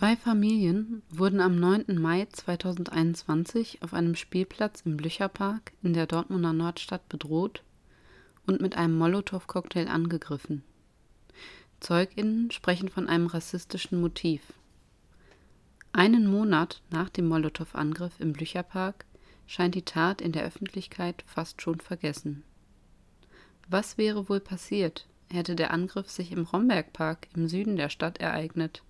Zwei Familien wurden am 9. Mai 2021 auf einem Spielplatz im Blücherpark in der Dortmunder Nordstadt bedroht und mit einem Molotow-Cocktail angegriffen. Zeuginnen sprechen von einem rassistischen Motiv. Einen Monat nach dem Molotow-Angriff im Blücherpark scheint die Tat in der Öffentlichkeit fast schon vergessen. Was wäre wohl passiert, hätte der Angriff sich im Rombergpark im Süden der Stadt ereignet?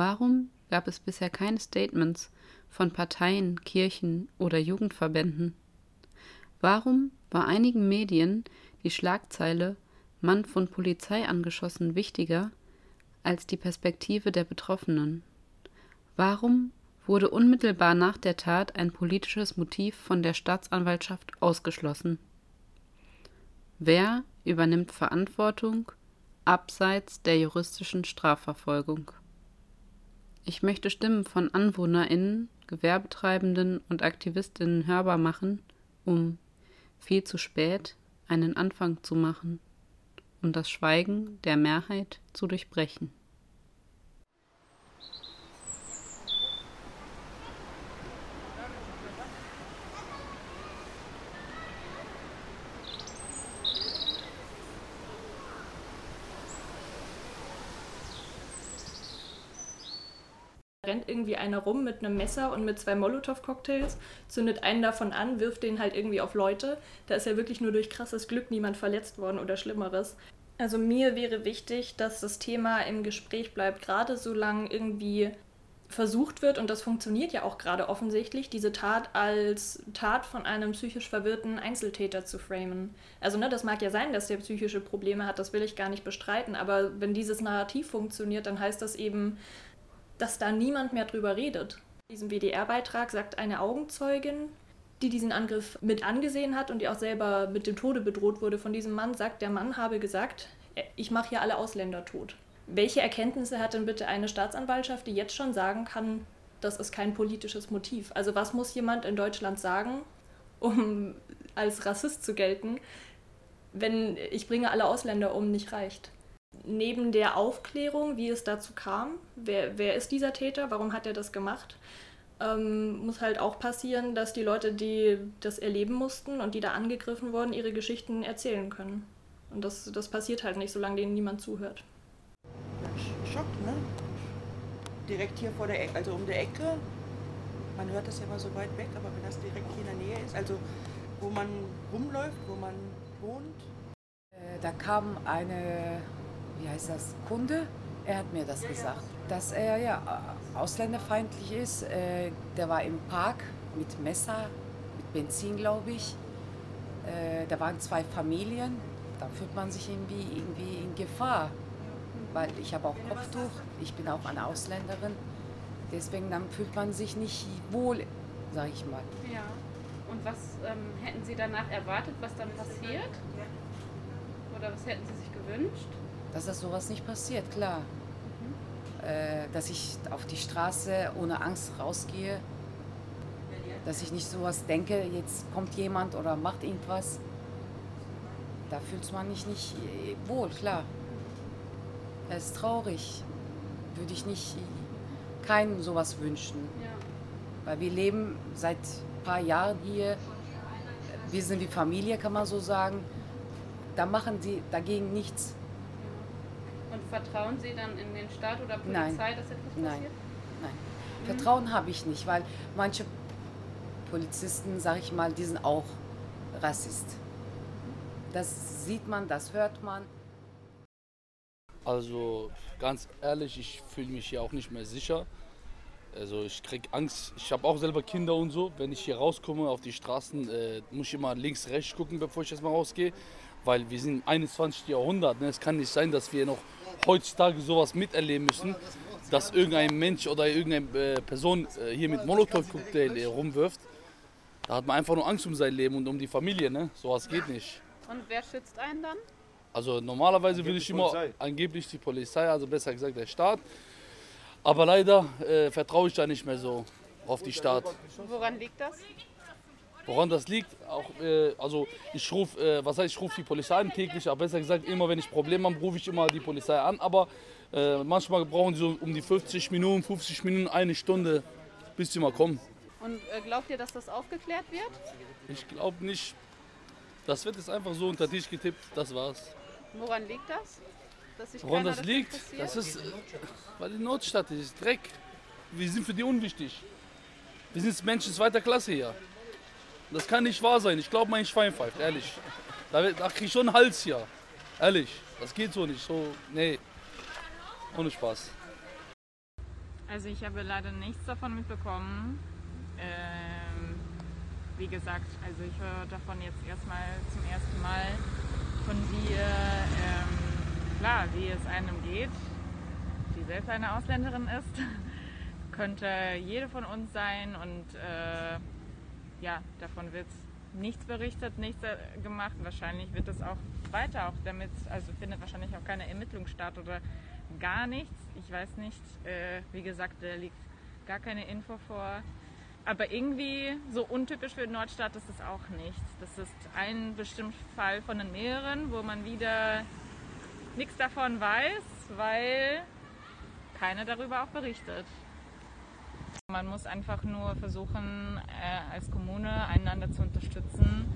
Warum gab es bisher keine Statements von Parteien, Kirchen oder Jugendverbänden? Warum war einigen Medien die Schlagzeile Mann von Polizei angeschossen wichtiger als die Perspektive der Betroffenen? Warum wurde unmittelbar nach der Tat ein politisches Motiv von der Staatsanwaltschaft ausgeschlossen? Wer übernimmt Verantwortung abseits der juristischen Strafverfolgung? Ich möchte Stimmen von AnwohnerInnen, Gewerbetreibenden und AktivistInnen hörbar machen, um viel zu spät einen Anfang zu machen und das Schweigen der Mehrheit zu durchbrechen. Irgendwie einer rum mit einem Messer und mit zwei Molotow-Cocktails, zündet einen davon an, wirft den halt irgendwie auf Leute. Da ist ja wirklich nur durch krasses Glück niemand verletzt worden oder Schlimmeres. Also mir wäre wichtig, dass das Thema im Gespräch bleibt, gerade solange irgendwie versucht wird, und das funktioniert ja auch gerade offensichtlich, diese Tat als Tat von einem psychisch verwirrten Einzeltäter zu framen. Also ne, das mag ja sein, dass der psychische Probleme hat, das will ich gar nicht bestreiten, aber wenn dieses Narrativ funktioniert, dann heißt das eben, dass da niemand mehr drüber redet. In diesem WDR-Beitrag sagt eine Augenzeugin, die diesen Angriff mit angesehen hat und die auch selber mit dem Tode bedroht wurde von diesem Mann, sagt, der Mann habe gesagt, ich mache hier alle Ausländer tot. Welche Erkenntnisse hat denn bitte eine Staatsanwaltschaft, die jetzt schon sagen kann, das ist kein politisches Motiv? Also was muss jemand in Deutschland sagen, um als Rassist zu gelten, wenn ich bringe alle Ausländer um nicht reicht? Neben der Aufklärung, wie es dazu kam, wer, wer ist dieser Täter, warum hat er das gemacht, ähm, muss halt auch passieren, dass die Leute, die das erleben mussten und die da angegriffen wurden, ihre Geschichten erzählen können. Und das, das passiert halt nicht, solange denen niemand zuhört. Schock, ne? Direkt hier vor der Ecke, also um der Ecke. Man hört das ja immer so weit weg, aber wenn das direkt hier in der Nähe ist, also wo man rumläuft, wo man wohnt. Äh, da kam eine wie heißt das, Kunde, er hat mir das gesagt, dass er ja ausländerfeindlich ist. Äh, der war im Park mit Messer, mit Benzin, glaube ich. Äh, da waren zwei Familien. Da fühlt man sich irgendwie, irgendwie in Gefahr, weil ich habe auch Kopftuch, ich bin auch eine Ausländerin. Deswegen dann fühlt man sich nicht wohl, sage ich mal. Ja. Und was ähm, hätten Sie danach erwartet, was dann passiert? Oder was hätten Sie sich gewünscht? Dass das sowas nicht passiert, klar. Mhm. Äh, dass ich auf die Straße ohne Angst rausgehe, dass ich nicht sowas denke, jetzt kommt jemand oder macht irgendwas. Da fühlt man sich nicht wohl, klar. Es ist traurig. Würde ich nicht keinem sowas wünschen. Ja. Weil wir leben seit ein paar Jahren hier. Wir sind wie Familie, kann man so sagen. Da machen sie dagegen nichts. Und vertrauen Sie dann in den Staat oder Polizei, Nein. dass etwas Nein. passiert? Nein. Mhm. Vertrauen habe ich nicht, weil manche Polizisten, sage ich mal, die sind auch Rassist. Das sieht man, das hört man. Also ganz ehrlich, ich fühle mich hier auch nicht mehr sicher. Also ich kriege Angst. Ich habe auch selber Kinder und so. Wenn ich hier rauskomme auf die Straßen, äh, muss ich immer links, rechts gucken, bevor ich erstmal rausgehe. Weil wir sind im 21. Jahrhundert. Ne? Es kann nicht sein, dass wir noch heutzutage sowas miterleben müssen, dass irgendein Mensch oder irgendeine äh, Person äh, hier mit Molotow-Cocktail äh, rumwirft. Da hat man einfach nur Angst um sein Leben und um die Familie. Ne? Sowas geht nicht. Und wer schützt einen dann? Also normalerweise will ich immer angeblich die Polizei, also besser gesagt der Staat. Aber leider äh, vertraue ich da nicht mehr so auf die Staat. Woran liegt das? Woran das liegt, auch, äh, also ich rufe, äh, was heißt, ich rufe die Polizei an täglich, aber besser gesagt, immer wenn ich Probleme habe, rufe ich immer die Polizei an. Aber Äh, manchmal brauchen sie so um die 50 Minuten, 50 Minuten, eine Stunde, bis sie mal kommen. Und äh, glaubt ihr, dass das aufgeklärt wird? Ich glaube nicht. Das wird jetzt einfach so unter Tisch getippt, das war's. Woran liegt das? Woran das liegt, das ist, weil die Notstadt ist, Dreck. Wir sind für die unwichtig. Wir sind Menschen zweiter Klasse hier. Das kann nicht wahr sein. Ich glaube, mein Schwein pfeift, ehrlich. Da, da krieg ich schon einen Hals hier. Ehrlich, das geht so nicht. So, nee. Ohne Spaß. Also ich habe leider nichts davon mitbekommen. Ähm, wie gesagt, also ich höre davon jetzt erstmal zum ersten Mal von dir, ähm, klar, wie es einem geht, die selbst eine Ausländerin ist, könnte jede von uns sein und äh, ja, davon wird nichts berichtet, nichts äh, gemacht. Wahrscheinlich wird es auch weiter auch damit, also findet wahrscheinlich auch keine Ermittlung statt oder gar nichts. Ich weiß nicht, äh, wie gesagt, da liegt gar keine Info vor. Aber irgendwie so untypisch für Nordstadt ist es auch nicht. Das ist ein bestimmter Fall von den mehreren, wo man wieder nichts davon weiß, weil keiner darüber auch berichtet. Man muss einfach nur versuchen, äh, als Kommune einander zu unterstützen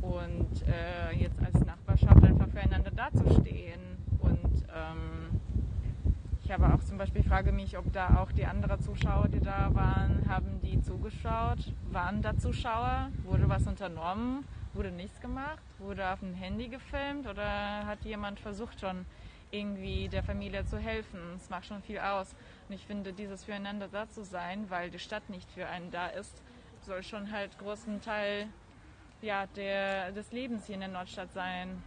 und äh, jetzt als Nachbarschaft einfach füreinander dazustehen. Und ähm, ich habe auch zum Beispiel, frage mich, ob da auch die anderen Zuschauer, die da waren, haben die zugeschaut? Waren da Zuschauer? Wurde was unternommen? Wurde nichts gemacht? Wurde auf dem Handy gefilmt? Oder hat jemand versucht schon irgendwie der Familie zu helfen? Es macht schon viel aus. Und ich finde, dieses Füreinander da zu sein, weil die Stadt nicht für einen da ist, soll schon halt großen Teil ja, der, des Lebens hier in der Nordstadt sein.